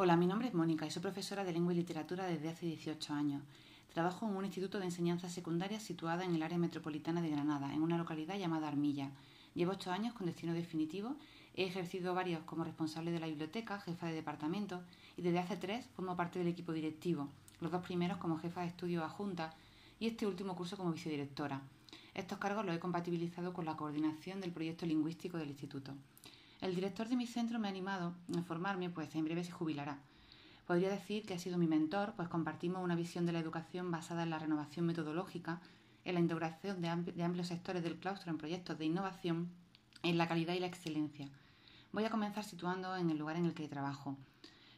Hola, mi nombre es Mónica y soy profesora de lengua y literatura desde hace 18 años. Trabajo en un instituto de enseñanza secundaria situado en el área metropolitana de Granada, en una localidad llamada Armilla. Llevo ocho años con destino definitivo, he ejercido varios como responsable de la biblioteca, jefa de departamento y desde hace tres formo parte del equipo directivo, los dos primeros como jefa de estudio adjunta y este último curso como vicedirectora. Estos cargos los he compatibilizado con la coordinación del proyecto lingüístico del instituto. El director de mi centro me ha animado a formarme, pues en breve se jubilará. Podría decir que ha sido mi mentor, pues compartimos una visión de la educación basada en la renovación metodológica, en la integración de, amplios sectores del claustro en proyectos de innovación, en la calidad y la excelencia. Voy a comenzar situando en el lugar en el que trabajo.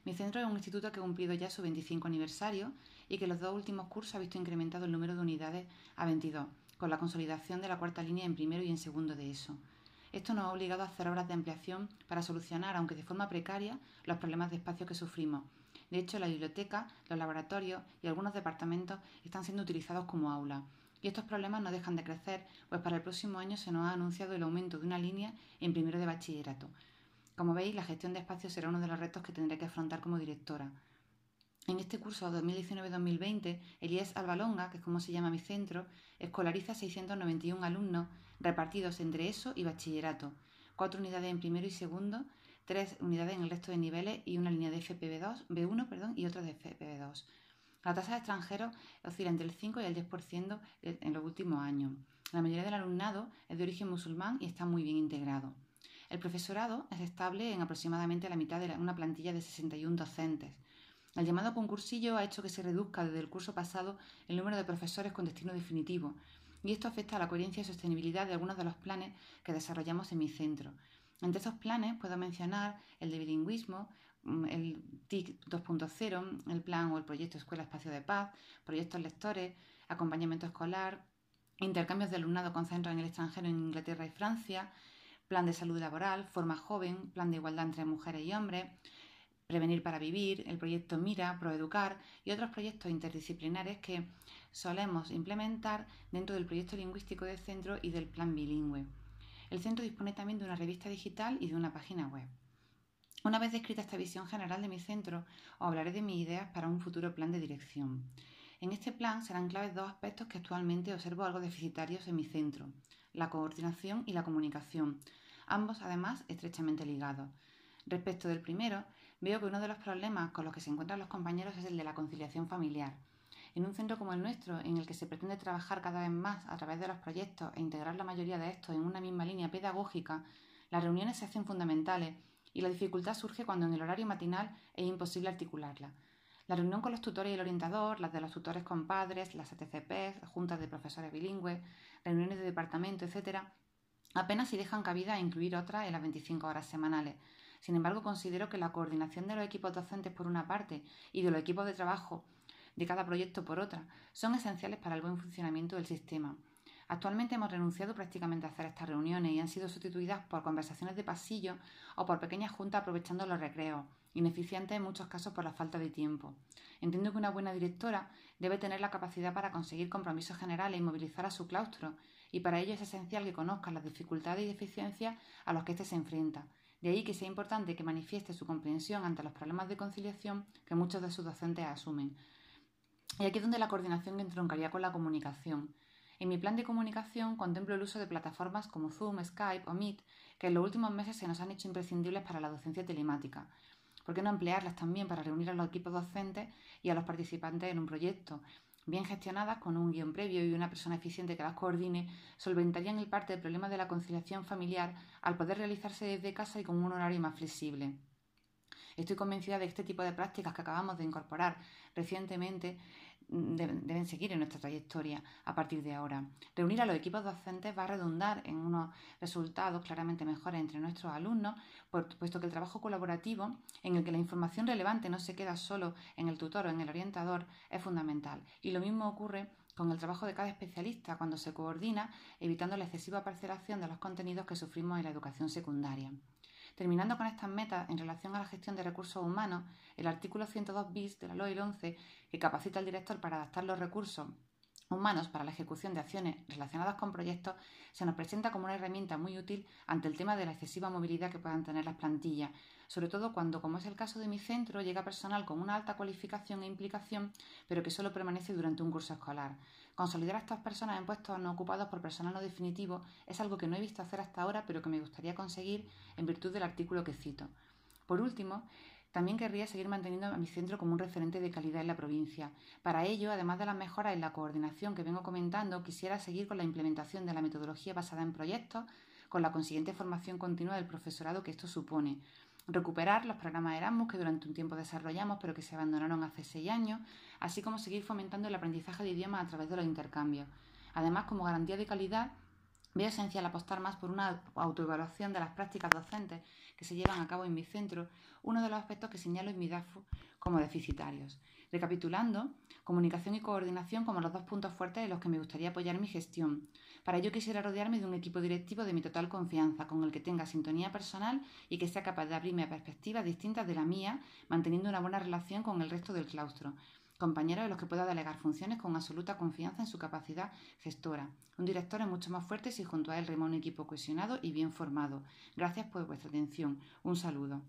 Mi centro es un instituto que ha cumplido ya su 25 aniversario y que los dos últimos cursos ha visto incrementado el número de unidades a 22, con la consolidación de la cuarta línea en primero y en segundo de eso. Esto nos ha obligado a hacer obras de ampliación para solucionar, aunque de forma precaria, los problemas de espacio que sufrimos. De hecho, la biblioteca, los laboratorios y algunos departamentos están siendo utilizados como aula. Y estos problemas no dejan de crecer, pues para el próximo año se nos ha anunciado el aumento de una línea en primero de bachillerato. Como veis, la gestión de espacio será uno de los retos que tendré que afrontar como directora. En este curso 2019-2020, Elías Albalonga, que es como se llama mi centro, escolariza 691 alumnos repartidos entre ESO y bachillerato, cuatro unidades en primero y segundo, tres unidades en el resto de niveles y una línea de FPB2, B1 perdón, y otra de FPB2. La tasa de extranjeros oscila entre el 5 y el 10% en los últimos años. La mayoría del alumnado es de origen musulmán y está muy bien integrado. El profesorado es estable en aproximadamente la mitad de una plantilla de 61 docentes. El llamado concursillo ha hecho que se reduzca desde el curso pasado el número de profesores con destino definitivo, y esto afecta a la coherencia y sostenibilidad de algunos de los planes que desarrollamos en mi centro. Entre estos planes puedo mencionar el de bilingüismo, mm, el TIC 2.0, el plan o el proyecto Escuela Espacio de Paz, proyectos lectores, acompañamiento escolar, intercambios de alumnado con centros en el extranjero en Inglaterra y Francia, plan de salud laboral, forma joven, plan de igualdad entre mujeres y hombres, Prevenir para Vivir, el proyecto Mira, Proeducar y otros proyectos interdisciplinares que solemos implementar dentro del proyecto lingüístico del centro y del plan bilingüe. El centro dispone también de una revista digital y de una página web. Una vez descrita esta visión general de mi centro, os hablaré de mis ideas para un futuro plan de dirección. En este plan serán claves dos aspectos que actualmente observo algo deficitarios en mi centro, la coordinación y la comunicación, ambos además estrechamente ligados. Respecto del primero, veo que uno de los problemas con los que se encuentran los compañeros es el de la conciliación familiar. En un centro como el nuestro, en el que se pretende trabajar cada vez más a través de los proyectos e integrar la mayoría de estos en una misma línea pedagógica, las reuniones se hacen fundamentales y la dificultad surge cuando en el horario matinal es imposible articularla. La reunión con los tutores y el orientador, las de los tutores con padres, las ATCPs, juntas de profesores bilingües, reuniones de departamento, etc., apenas si dejan cabida a incluir otras en las 25 horas semanales, sin embargo, considero que la coordinación de los equipos docentes por una parte y de los equipos de trabajo de cada proyecto por otra son esenciales para el buen funcionamiento del sistema. Actualmente hemos renunciado prácticamente a hacer estas reuniones y han sido sustituidas por conversaciones de pasillo o por pequeñas juntas aprovechando los recreos, ineficientes en muchos casos por la falta de tiempo. Entiendo que una buena directora debe tener la capacidad para conseguir compromisos generales y movilizar a su claustro, y para ello es esencial que conozca las dificultades y deficiencias a los que éste se enfrenta, de ahí que sea importante que manifieste su comprensión ante los problemas de conciliación que muchos de sus docentes asumen. Y aquí es donde la coordinación entroncaría con la comunicación. En mi plan de comunicación contemplo el uso de plataformas como Zoom, Skype o Meet, que en los últimos meses se nos han hecho imprescindibles para la docencia telemática. ¿Por qué no emplearlas también para reunir a los equipos docentes y a los participantes en un proyecto? Bien gestionadas con un guion previo y una persona eficiente que las coordine, solventarían el parte del problema de la conciliación familiar al poder realizarse desde casa y con un horario más flexible. Estoy convencida de que este tipo de prácticas que acabamos de incorporar recientemente deben, seguir en nuestra trayectoria a partir de ahora. Reunir a los equipos docentes va a redundar en unos resultados claramente mejores entre nuestros alumnos, puesto que el trabajo colaborativo, en el que la información relevante no se queda solo en el tutor o en el orientador, es fundamental. Y lo mismo ocurre con el trabajo de cada especialista cuando se coordina, evitando la excesiva parcelación de los contenidos que sufrimos en la educación secundaria. Terminando con estas metas en relación a la gestión de recursos humanos, el artículo 102 bis de la LOE 11, que capacita al director para adaptar los recursos humanos para la ejecución de acciones relacionadas con proyectos, se nos presenta como una herramienta muy útil ante el tema de la excesiva movilidad que puedan tener las plantillas, sobre todo cuando, como es el caso de mi centro, llega personal con una alta cualificación e implicación, pero que solo permanece durante un curso escolar. Consolidar a estas personas en puestos no ocupados por personal no definitivo es algo que no he visto hacer hasta ahora, pero que me gustaría conseguir en virtud del artículo que cito. Por último, también querría seguir manteniendo a mi centro como un referente de calidad en la provincia. Para ello, además de las mejoras en la coordinación que vengo comentando, quisiera seguir con la implementación de la metodología basada en proyectos, con la consiguiente formación continua del profesorado que esto supone. Recuperar los programas Erasmus que durante un tiempo desarrollamos pero que se abandonaron hace seis años, así como seguir fomentando el aprendizaje de idiomas a través de los intercambios. Además, como garantía de calidad, Veo esencial apostar más por una autoevaluación de las prácticas docentes que se llevan a cabo en mi centro, uno de los aspectos que señalo en mi DAFU como deficitarios. Recapitulando, comunicación y coordinación como los dos puntos fuertes en los que me gustaría apoyar mi gestión. Para ello quisiera rodearme de un equipo directivo de mi total confianza, con el que tenga sintonía personal y que sea capaz de abrirme a perspectivas distintas de la mía, manteniendo una buena relación con el resto del claustro compañeros de los que pueda delegar funciones con absoluta confianza en su capacidad gestora. Un director es mucho más fuerte si junto a él rema un equipo cohesionado y bien formado. Gracias por vuestra atención. Un saludo.